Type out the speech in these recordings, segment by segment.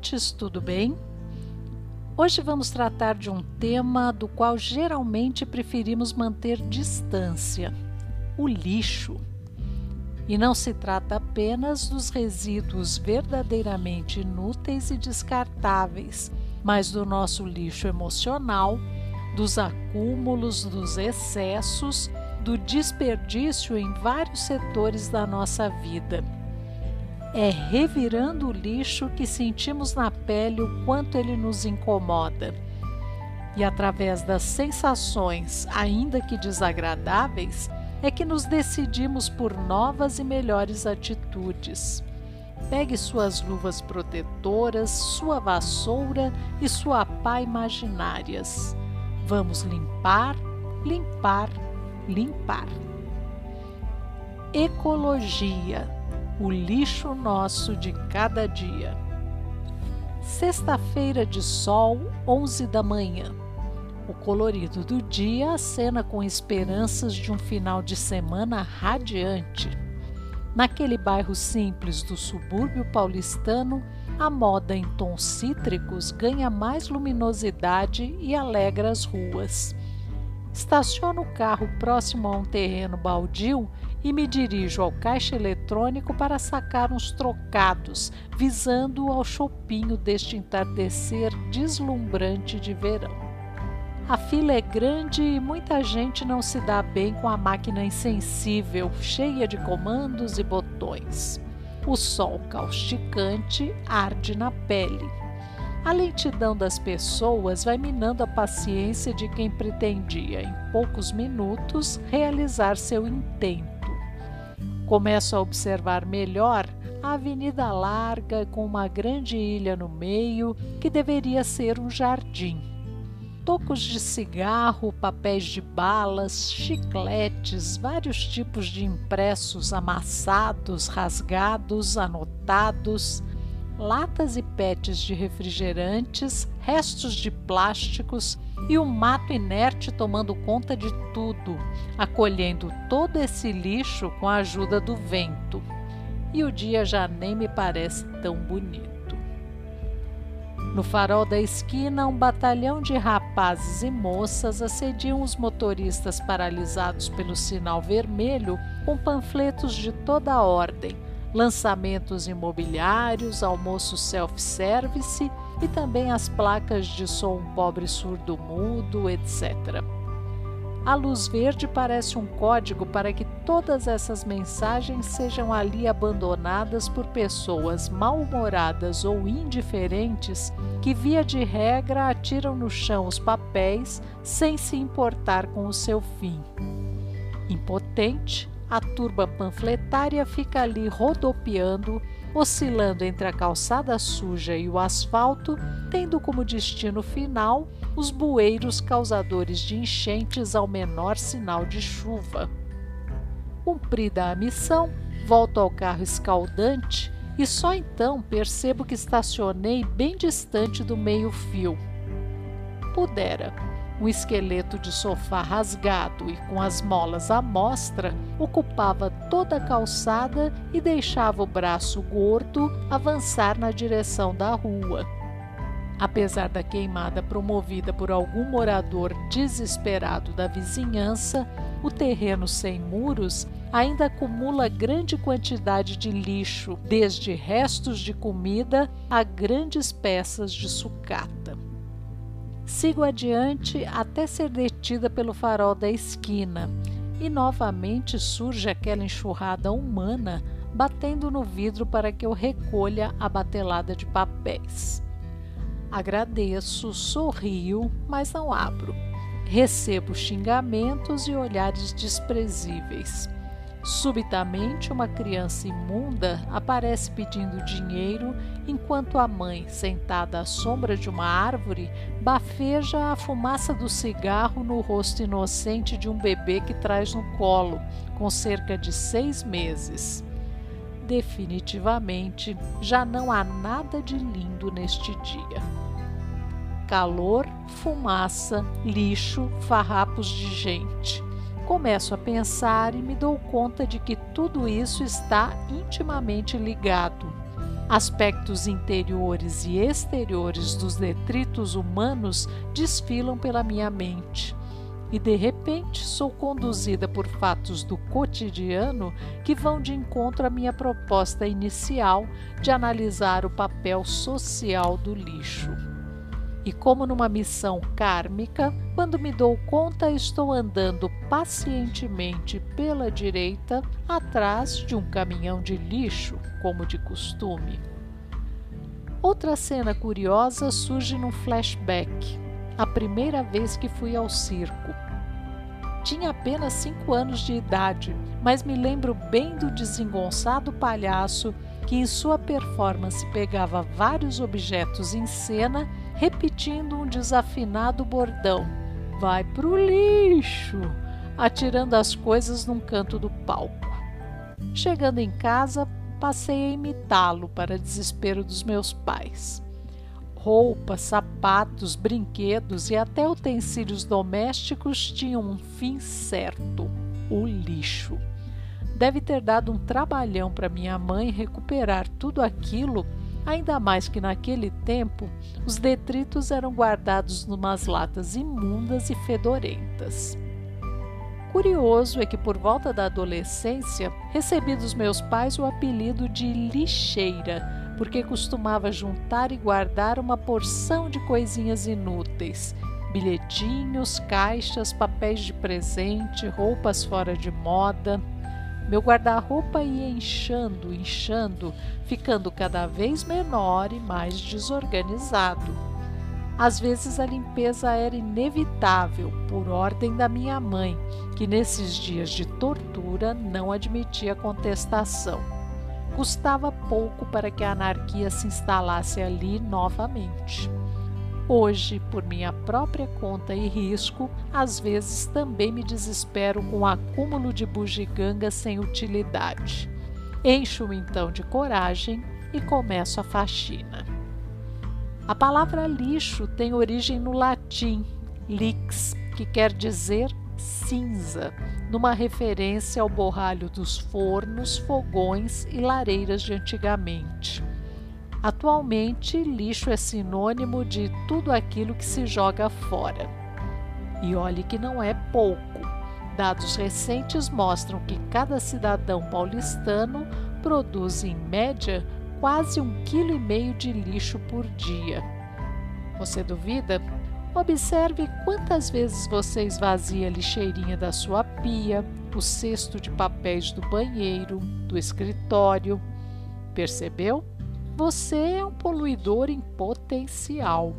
Ouvintes, tudo bem? Hoje vamos tratar de um tema do qual geralmente preferimos manter distância: o lixo. E não se trata apenas dos resíduos verdadeiramente inúteis e descartáveis, mas do nosso lixo emocional, dos acúmulos, dos excessos, do desperdício em vários setores da nossa vida é revirando o lixo que sentimos na pele o quanto ele nos incomoda. E através das sensações, ainda que desagradáveis, é que nos decidimos por novas e melhores atitudes. Pegue suas luvas protetoras, sua vassoura e sua pá imaginárias. Vamos limpar, limpar, limpar. Ecologia o lixo nosso de cada dia. Sexta-feira de sol, 11 da manhã. O colorido do dia acena com esperanças de um final de semana radiante. Naquele bairro simples do subúrbio paulistano, a moda em tons cítricos ganha mais luminosidade e alegra as ruas. Estaciono o carro próximo a um terreno baldio e me dirijo ao caixa eletrônico para sacar uns trocados, visando ao chopinho deste entardecer deslumbrante de verão. A fila é grande e muita gente não se dá bem com a máquina insensível, cheia de comandos e botões. O sol causticante arde na pele. A lentidão das pessoas vai minando a paciência de quem pretendia, em poucos minutos, realizar seu intento. Começo a observar melhor a avenida larga com uma grande ilha no meio que deveria ser um jardim. Tocos de cigarro, papéis de balas, chicletes, vários tipos de impressos amassados, rasgados, anotados, latas e pets de refrigerantes, restos de plásticos e o mato inerte tomando conta de tudo, acolhendo todo esse lixo com a ajuda do vento. E o dia já nem me parece tão bonito. No farol da esquina, um batalhão de rapazes e moças assediam os motoristas paralisados pelo sinal vermelho com panfletos de toda ordem lançamentos imobiliários, almoço self-service e também as placas de som pobre surdo mudo, etc. A luz verde parece um código para que todas essas mensagens sejam ali abandonadas por pessoas mal-humoradas ou indiferentes que, via de regra, atiram no chão os papéis sem se importar com o seu fim. Impotente, a turba panfletária fica ali rodopiando, oscilando entre a calçada suja e o asfalto, tendo como destino final os bueiros causadores de enchentes ao menor sinal de chuva. Cumprida a missão, volto ao carro escaldante e só então percebo que estacionei bem distante do meio-fio. Pudera um esqueleto de sofá rasgado e com as molas à mostra ocupava toda a calçada e deixava o braço gordo avançar na direção da rua. Apesar da queimada promovida por algum morador desesperado da vizinhança, o terreno sem muros ainda acumula grande quantidade de lixo, desde restos de comida a grandes peças de sucata. Sigo adiante até ser detida pelo farol da esquina e novamente surge aquela enxurrada humana batendo no vidro para que eu recolha a batelada de papéis. Agradeço, sorrio, mas não abro. Recebo xingamentos e olhares desprezíveis. Subitamente, uma criança imunda aparece pedindo dinheiro, enquanto a mãe, sentada à sombra de uma árvore, bafeja a fumaça do cigarro no rosto inocente de um bebê que traz no colo, com cerca de seis meses. Definitivamente, já não há nada de lindo neste dia. Calor, fumaça, lixo, farrapos de gente começo a pensar e me dou conta de que tudo isso está intimamente ligado. Aspectos interiores e exteriores dos detritos humanos desfilam pela minha mente. E de repente sou conduzida por fatos do cotidiano que vão de encontro à minha proposta inicial de analisar o papel social do lixo. E como numa missão kármica, quando me dou conta, estou andando pacientemente pela direita, atrás de um caminhão de lixo, como de costume. Outra cena curiosa surge num flashback, a primeira vez que fui ao circo. Tinha apenas cinco anos de idade, mas me lembro bem do desengonçado palhaço que, em sua performance, pegava vários objetos em cena repetindo um desafinado bordão: Vai pro lixo! atirando as coisas num canto do palco. Chegando em casa, passei a imitá-lo para desespero dos meus pais. Roupas, sapatos, brinquedos e até utensílios domésticos tinham um fim certo: o lixo. Deve ter dado um trabalhão para minha mãe recuperar tudo aquilo Ainda mais que naquele tempo os detritos eram guardados numas latas imundas e fedorentas. Curioso é que por volta da adolescência recebi dos meus pais o apelido de lixeira, porque costumava juntar e guardar uma porção de coisinhas inúteis, bilhetinhos, caixas, papéis de presente, roupas fora de moda. Meu guarda-roupa ia inchando, inchando, ficando cada vez menor e mais desorganizado. Às vezes a limpeza era inevitável, por ordem da minha mãe, que nesses dias de tortura não admitia contestação. Custava pouco para que a anarquia se instalasse ali novamente. Hoje, por minha própria conta e risco, às vezes também me desespero com o acúmulo de bugiganga sem utilidade. Encho-me então de coragem e começo a faxina. A palavra lixo tem origem no latim lix, que quer dizer cinza, numa referência ao borralho dos fornos, fogões e lareiras de antigamente. Atualmente, lixo é sinônimo de tudo aquilo que se joga fora. E olhe que não é pouco. Dados recentes mostram que cada cidadão paulistano produz, em média, quase um quilo e meio de lixo por dia. Você duvida? Observe quantas vezes você esvazia a lixeirinha da sua pia, o cesto de papéis do banheiro, do escritório. Percebeu? Você é um poluidor em potencial.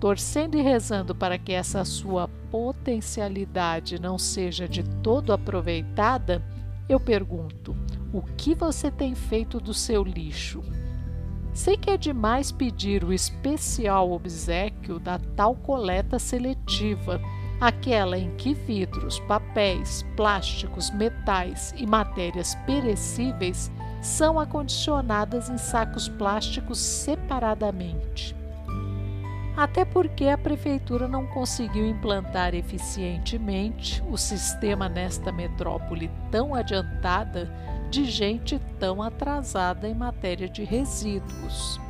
Torcendo e rezando para que essa sua potencialidade não seja de todo aproveitada, eu pergunto: o que você tem feito do seu lixo? Sei que é demais pedir o especial obsequio da tal coleta seletiva, aquela em que vidros, papéis, plásticos, metais e matérias perecíveis são acondicionadas em sacos plásticos separadamente. Até porque a prefeitura não conseguiu implantar eficientemente o sistema nesta metrópole tão adiantada de gente tão atrasada em matéria de resíduos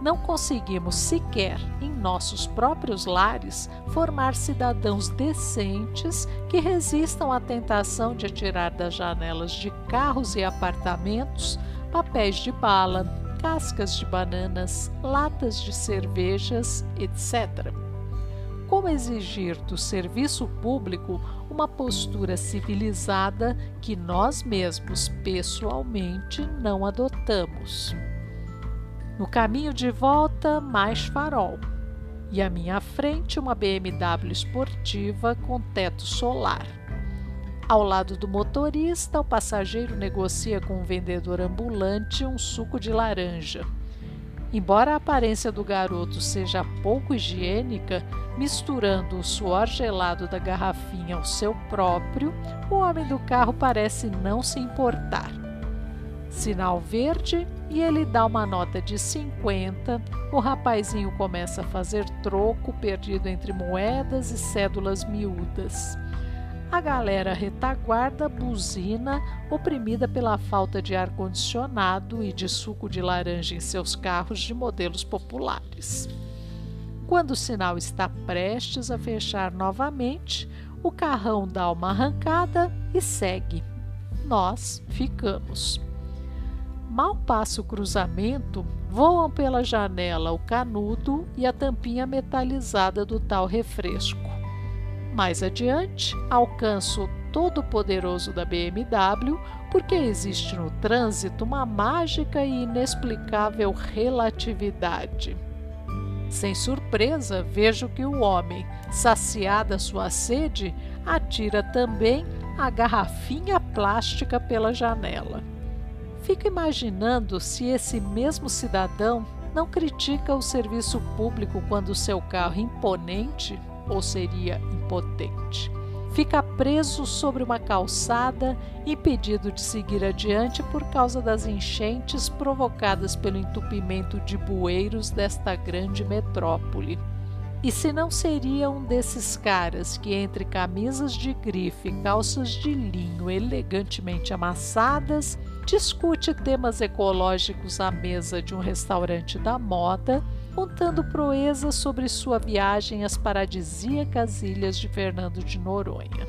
não conseguimos sequer, em nossos próprios lares, formar cidadãos decentes que resistam à tentação de atirar das janelas de carros e apartamentos papéis de bala, cascas de bananas, latas de cervejas, etc. Como exigir do serviço público uma postura civilizada que nós mesmos pessoalmente não adotamos? No caminho de volta, mais farol. E à minha frente, uma BMW esportiva com teto solar. Ao lado do motorista, o passageiro negocia com o vendedor ambulante um suco de laranja. Embora a aparência do garoto seja pouco higiênica, misturando o suor gelado da garrafinha ao seu próprio, o homem do carro parece não se importar. Sinal verde e ele dá uma nota de 50. O rapazinho começa a fazer troco perdido entre moedas e cédulas miúdas. A galera retaguarda buzina, oprimida pela falta de ar-condicionado e de suco de laranja em seus carros de modelos populares. Quando o sinal está prestes a fechar novamente, o carrão dá uma arrancada e segue. Nós ficamos. Mal passa o cruzamento, voam pela janela o canudo e a tampinha metalizada do tal refresco. Mais adiante, alcanço o todo-poderoso da BMW, porque existe no trânsito uma mágica e inexplicável relatividade. Sem surpresa, vejo que o homem, saciada sua sede, atira também a garrafinha plástica pela janela. Fico imaginando se esse mesmo cidadão não critica o serviço público quando seu carro imponente ou seria impotente. Fica preso sobre uma calçada, impedido de seguir adiante por causa das enchentes provocadas pelo entupimento de bueiros desta grande metrópole. E se não seria um desses caras que, entre camisas de grife e calças de linho elegantemente amassadas, discute temas ecológicos à mesa de um restaurante da moda, contando proezas sobre sua viagem às paradisíacas ilhas de Fernando de Noronha.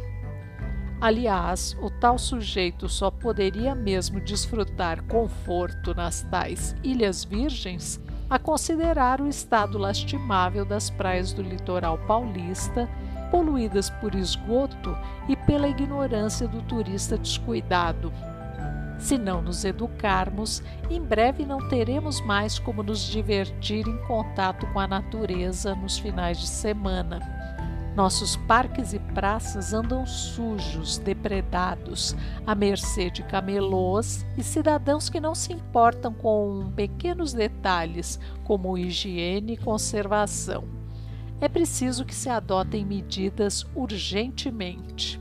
Aliás, o tal sujeito só poderia mesmo desfrutar conforto nas tais Ilhas Virgens a considerar o estado lastimável das praias do litoral paulista, poluídas por esgoto e pela ignorância do turista descuidado, se não nos educarmos, em breve não teremos mais como nos divertir em contato com a natureza nos finais de semana. Nossos parques e praças andam sujos, depredados, à mercê de camelôs e cidadãos que não se importam com pequenos detalhes como higiene e conservação. É preciso que se adotem medidas urgentemente.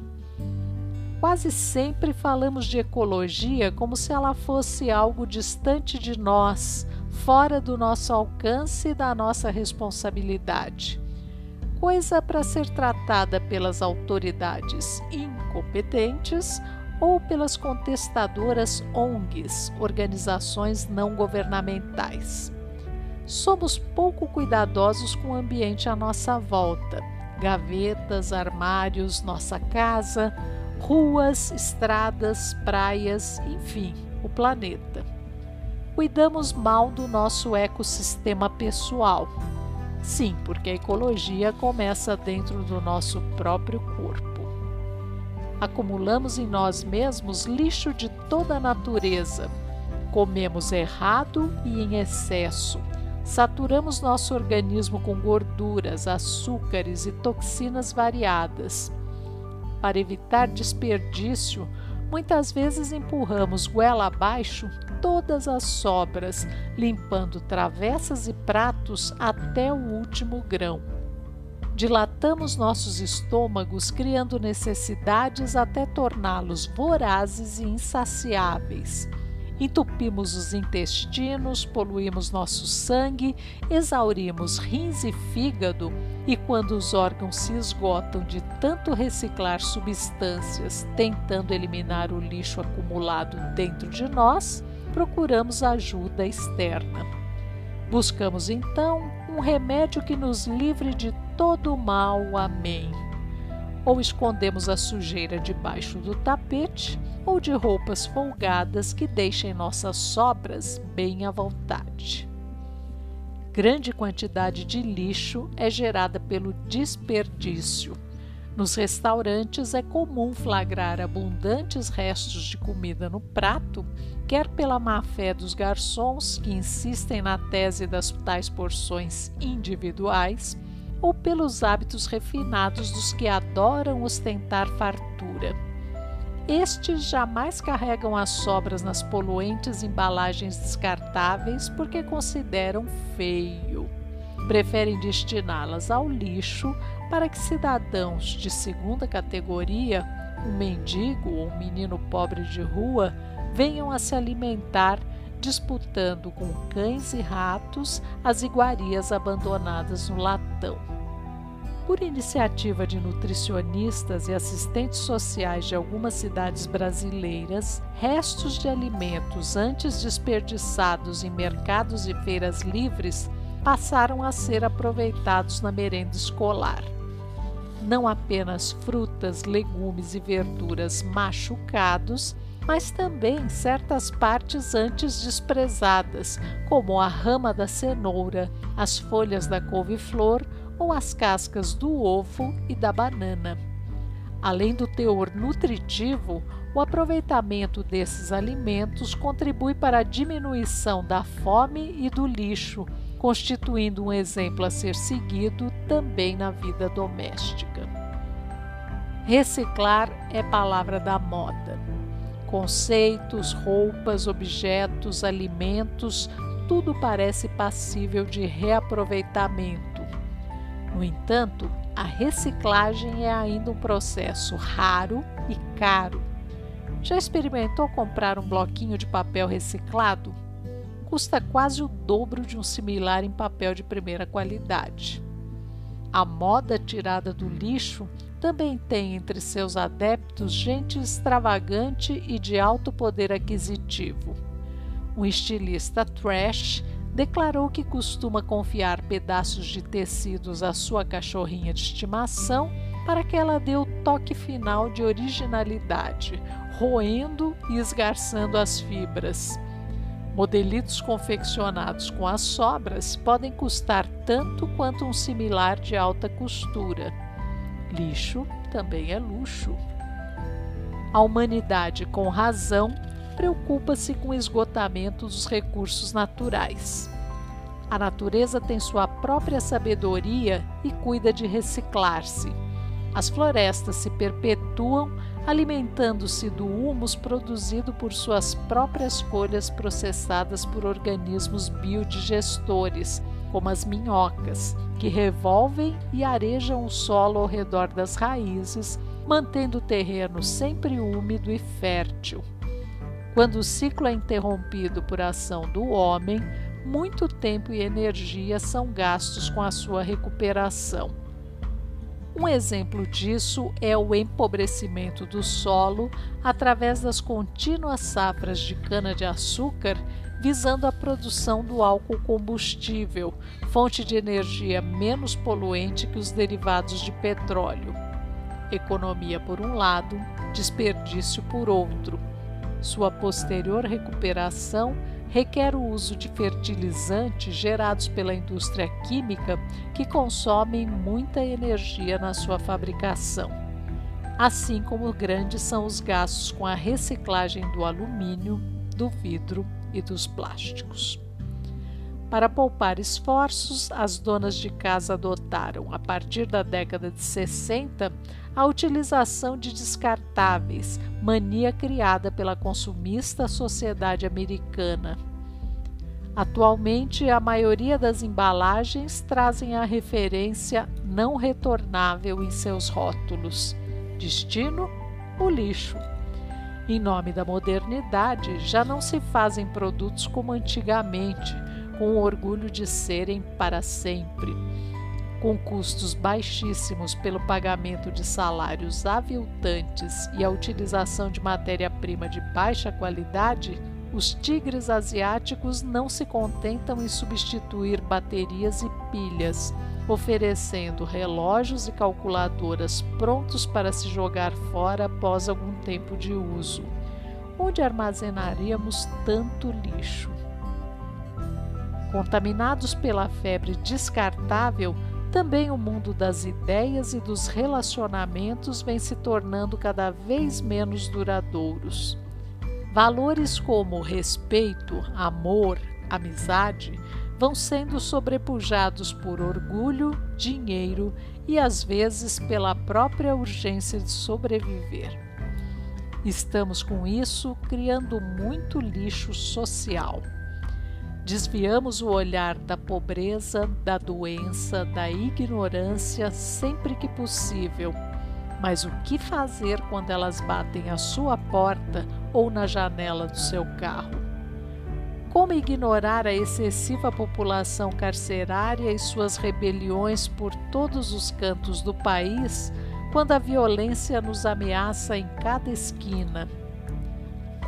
Quase sempre falamos de ecologia como se ela fosse algo distante de nós, fora do nosso alcance e da nossa responsabilidade. Coisa para ser tratada pelas autoridades incompetentes ou pelas contestadoras ONGs, organizações não governamentais. Somos pouco cuidadosos com o ambiente à nossa volta. Gavetas, armários, nossa casa, ruas, estradas, praias, enfim, o planeta. Cuidamos mal do nosso ecossistema pessoal. Sim, porque a ecologia começa dentro do nosso próprio corpo. Acumulamos em nós mesmos lixo de toda a natureza. Comemos errado e em excesso. Saturamos nosso organismo com gorduras, açúcares e toxinas variadas para evitar desperdício, muitas vezes empurramos goela abaixo todas as sobras, limpando travessas e pratos até o último grão. Dilatamos nossos estômagos, criando necessidades até torná-los vorazes e insaciáveis. Entupimos os intestinos, poluímos nosso sangue, exaurimos rins e fígado, e quando os órgãos se esgotam de tanto reciclar substâncias, tentando eliminar o lixo acumulado dentro de nós, procuramos ajuda externa. Buscamos então um remédio que nos livre de todo o mal. Amém ou escondemos a sujeira debaixo do tapete, ou de roupas folgadas que deixem nossas sobras bem à vontade. Grande quantidade de lixo é gerada pelo desperdício. Nos restaurantes é comum flagrar abundantes restos de comida no prato, quer pela má fé dos garçons que insistem na tese das tais porções individuais, ou pelos hábitos refinados dos que adoram ostentar fartura. estes jamais carregam as sobras nas poluentes embalagens descartáveis porque consideram feio. Preferem destiná-las ao lixo para que cidadãos de segunda categoria, um mendigo ou um menino pobre de rua, venham a se alimentar disputando com cães e ratos as iguarias abandonadas no latão. Por iniciativa de nutricionistas e assistentes sociais de algumas cidades brasileiras, restos de alimentos antes desperdiçados em mercados e feiras livres passaram a ser aproveitados na merenda escolar. Não apenas frutas, legumes e verduras machucados, mas também certas partes antes desprezadas, como a rama da cenoura, as folhas da couve-flor ou as cascas do ovo e da banana. Além do teor nutritivo, o aproveitamento desses alimentos contribui para a diminuição da fome e do lixo, constituindo um exemplo a ser seguido também na vida doméstica. Reciclar é palavra da moda. Conceitos, roupas, objetos, alimentos, tudo parece passível de reaproveitamento no entanto, a reciclagem é ainda um processo raro e caro. Já experimentou comprar um bloquinho de papel reciclado? Custa quase o dobro de um similar em papel de primeira qualidade. A moda tirada do lixo também tem entre seus adeptos gente extravagante e de alto poder aquisitivo. Um estilista trash declarou que costuma confiar pedaços de tecidos à sua cachorrinha de estimação para que ela dê o toque final de originalidade, roendo e esgarçando as fibras. Modelitos confeccionados com as sobras podem custar tanto quanto um similar de alta costura. Lixo também é luxo. A humanidade, com razão, preocupa-se com o esgotamento dos recursos naturais. A natureza tem sua própria sabedoria e cuida de reciclar-se. As florestas se perpetuam alimentando-se do humus produzido por suas próprias folhas processadas por organismos biodigestores, como as minhocas, que revolvem e arejam o solo ao redor das raízes, mantendo o terreno sempre úmido e fértil. Quando o ciclo é interrompido por ação do homem, muito tempo e energia são gastos com a sua recuperação. Um exemplo disso é o empobrecimento do solo através das contínuas safras de cana-de-açúcar visando a produção do álcool combustível, fonte de energia menos poluente que os derivados de petróleo. Economia por um lado, desperdício por outro. Sua posterior recuperação requer o uso de fertilizantes gerados pela indústria química que consomem muita energia na sua fabricação. Assim como grandes são os gastos com a reciclagem do alumínio, do vidro e dos plásticos. Para poupar esforços, as donas de casa adotaram, a partir da década de 60, a utilização de descartáveis, mania criada pela consumista sociedade americana. Atualmente, a maioria das embalagens trazem a referência não retornável em seus rótulos. Destino: o lixo. Em nome da modernidade, já não se fazem produtos como antigamente, com o orgulho de serem para sempre com custos baixíssimos pelo pagamento de salários aviltantes e a utilização de matéria-prima de baixa qualidade, os tigres asiáticos não se contentam em substituir baterias e pilhas, oferecendo relógios e calculadoras prontos para se jogar fora após algum tempo de uso. Onde armazenaríamos tanto lixo? Contaminados pela febre descartável, também o mundo das ideias e dos relacionamentos vem se tornando cada vez menos duradouros. Valores como respeito, amor, amizade vão sendo sobrepujados por orgulho, dinheiro e às vezes pela própria urgência de sobreviver. Estamos com isso criando muito lixo social. Desviamos o olhar da pobreza, da doença, da ignorância sempre que possível. Mas o que fazer quando elas batem à sua porta ou na janela do seu carro? Como ignorar a excessiva população carcerária e suas rebeliões por todos os cantos do país quando a violência nos ameaça em cada esquina?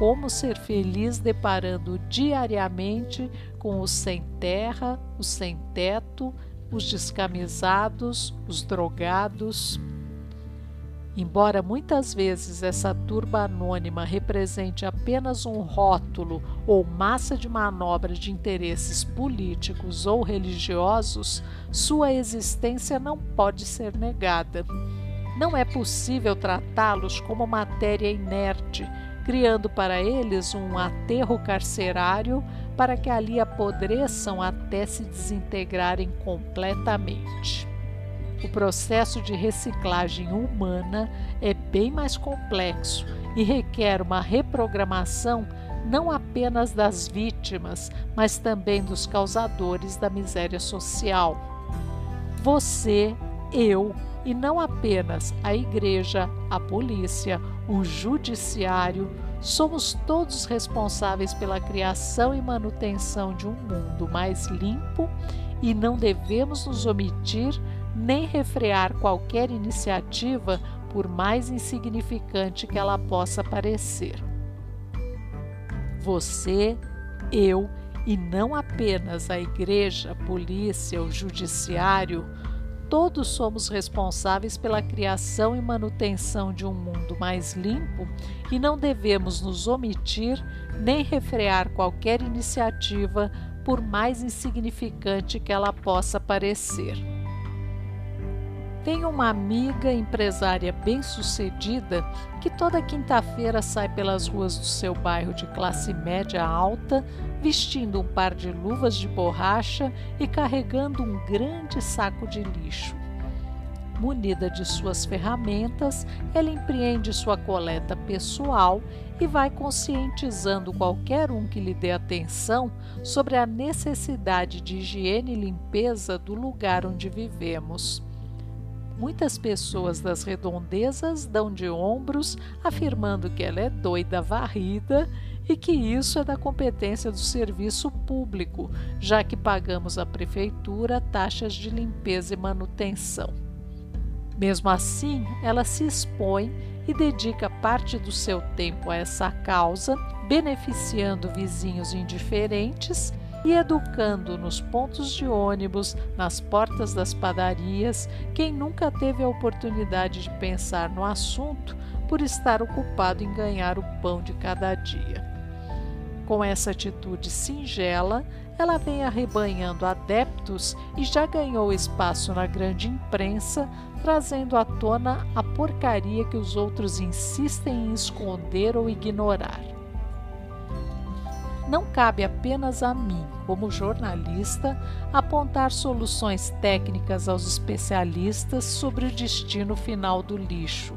Como ser feliz deparando diariamente com os sem terra, os sem teto, os descamisados, os drogados? Embora muitas vezes essa turba anônima represente apenas um rótulo ou massa de manobra de interesses políticos ou religiosos, sua existência não pode ser negada. Não é possível tratá-los como matéria inerte, criando para eles um aterro carcerário para que ali apodreçam até se desintegrarem completamente. O processo de reciclagem humana é bem mais complexo e requer uma reprogramação não apenas das vítimas, mas também dos causadores da miséria social. Você, eu e não apenas a igreja, a polícia, o judiciário, somos todos responsáveis pela criação e manutenção de um mundo mais limpo e não devemos nos omitir nem refrear qualquer iniciativa, por mais insignificante que ela possa parecer. Você, eu e não apenas a igreja, polícia, o judiciário, todos somos responsáveis pela criação e manutenção de um mundo mais limpo e não devemos nos omitir nem refrear qualquer iniciativa, por mais insignificante que ela possa parecer. Tenho uma amiga empresária bem-sucedida que toda quinta-feira sai pelas ruas do seu bairro de classe média alta, vestindo um par de luvas de borracha e carregando um grande saco de lixo. Munida de suas ferramentas, ela empreende sua coleta pessoal e vai conscientizando qualquer um que lhe dê atenção sobre a necessidade de higiene e limpeza do lugar onde vivemos. Muitas pessoas das redondezas dão de ombros, afirmando que ela é doida varrida e que isso é da competência do serviço público, já que pagamos à prefeitura taxas de limpeza e manutenção. Mesmo assim, ela se expõe e dedica parte do seu tempo a essa causa, beneficiando vizinhos indiferentes e educando nos pontos de ônibus, nas portas das padarias, quem nunca teve a oportunidade de pensar no assunto por estar ocupado em ganhar o pão de cada dia. Com essa atitude singela, ela vem arrebanhando adeptos e já ganhou espaço na grande imprensa, trazendo à tona a porcaria que os outros insistem em esconder ou ignorar não cabe apenas a mim, como jornalista, apontar soluções técnicas aos especialistas sobre o destino final do lixo.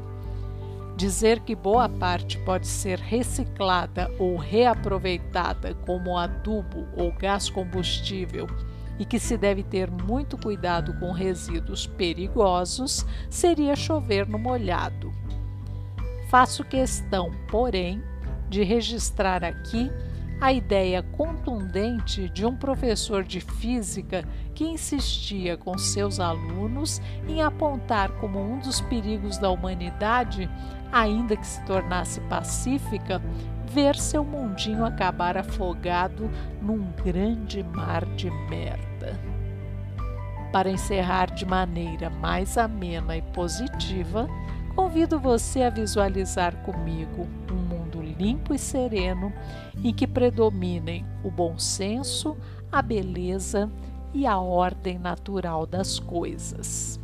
Dizer que boa parte pode ser reciclada ou reaproveitada como adubo ou gás combustível e que se deve ter muito cuidado com resíduos perigosos seria chover no molhado. Faço questão, porém, de registrar aqui a ideia contundente de um professor de física que insistia com seus alunos em apontar como um dos perigos da humanidade, ainda que se tornasse pacífica, ver seu mundinho acabar afogado num grande mar de merda. Para encerrar de maneira mais amena e positiva, convido você a visualizar comigo limpo e sereno em que predominem o bom senso, a beleza e a ordem natural das coisas.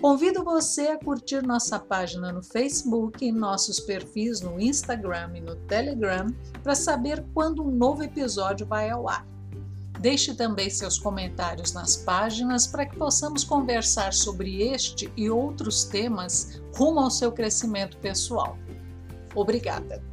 Convido você a curtir nossa página no Facebook e nossos perfis no Instagram e no Telegram para saber quando um novo episódio vai ao ar. Deixe também seus comentários nas páginas para que possamos conversar sobre este e outros temas rumo ao seu crescimento pessoal. Obrigada!